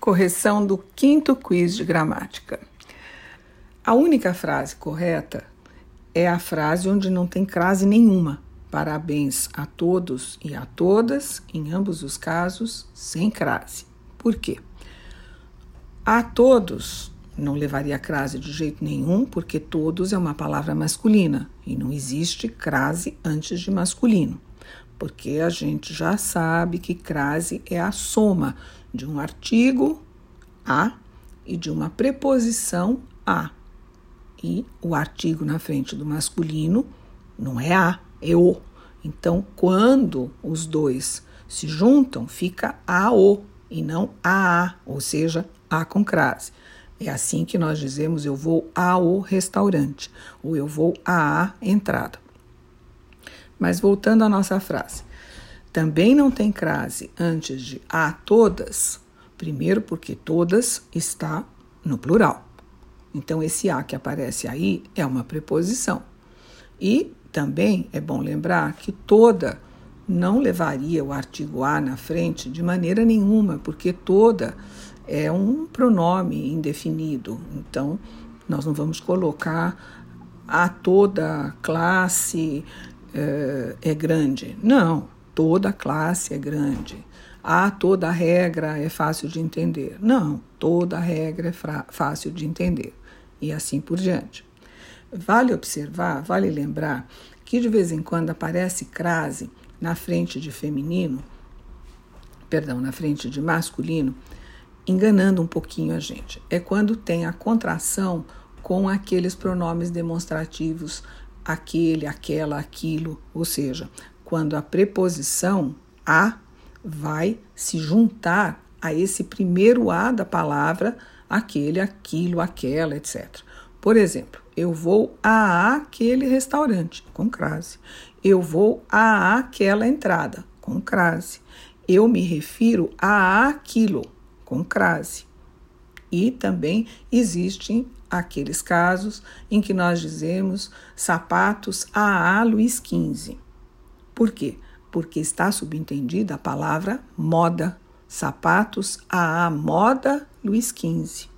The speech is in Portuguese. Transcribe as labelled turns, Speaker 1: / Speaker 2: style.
Speaker 1: Correção do quinto quiz de gramática. A única frase correta é a frase onde não tem crase nenhuma. Parabéns a todos e a todas, em ambos os casos, sem crase. Por quê? A todos não levaria crase de jeito nenhum, porque todos é uma palavra masculina e não existe crase antes de masculino porque a gente já sabe que crase é a soma de um artigo a e de uma preposição a. E o artigo na frente do masculino não é a, é o. Então, quando os dois se juntam, fica a o e não a a, ou seja, a com crase. É assim que nós dizemos eu vou ao restaurante ou eu vou à entrada. Mas voltando à nossa frase. Também não tem crase antes de a todas, primeiro porque todas está no plural. Então, esse a que aparece aí é uma preposição. E também é bom lembrar que toda não levaria o artigo a na frente de maneira nenhuma, porque toda é um pronome indefinido. Então, nós não vamos colocar a toda classe é, é grande. Não, toda classe é grande. Ah, toda regra é fácil de entender. Não, toda regra é fácil de entender. E assim por diante. Vale observar, vale lembrar que de vez em quando aparece crase na frente de feminino, perdão, na frente de masculino, enganando um pouquinho a gente. É quando tem a contração com aqueles pronomes demonstrativos aquele, aquela, aquilo, ou seja, quando a preposição a vai se juntar a esse primeiro a da palavra, aquele, aquilo, aquela, etc. Por exemplo, eu vou a aquele restaurante, com crase. Eu vou a aquela entrada, com crase. Eu me refiro a aquilo, com crase. E também existem aqueles casos em que nós dizemos sapatos a Luiz XV. Por quê? Porque está subentendida a palavra moda. Sapatos a moda Luiz XV.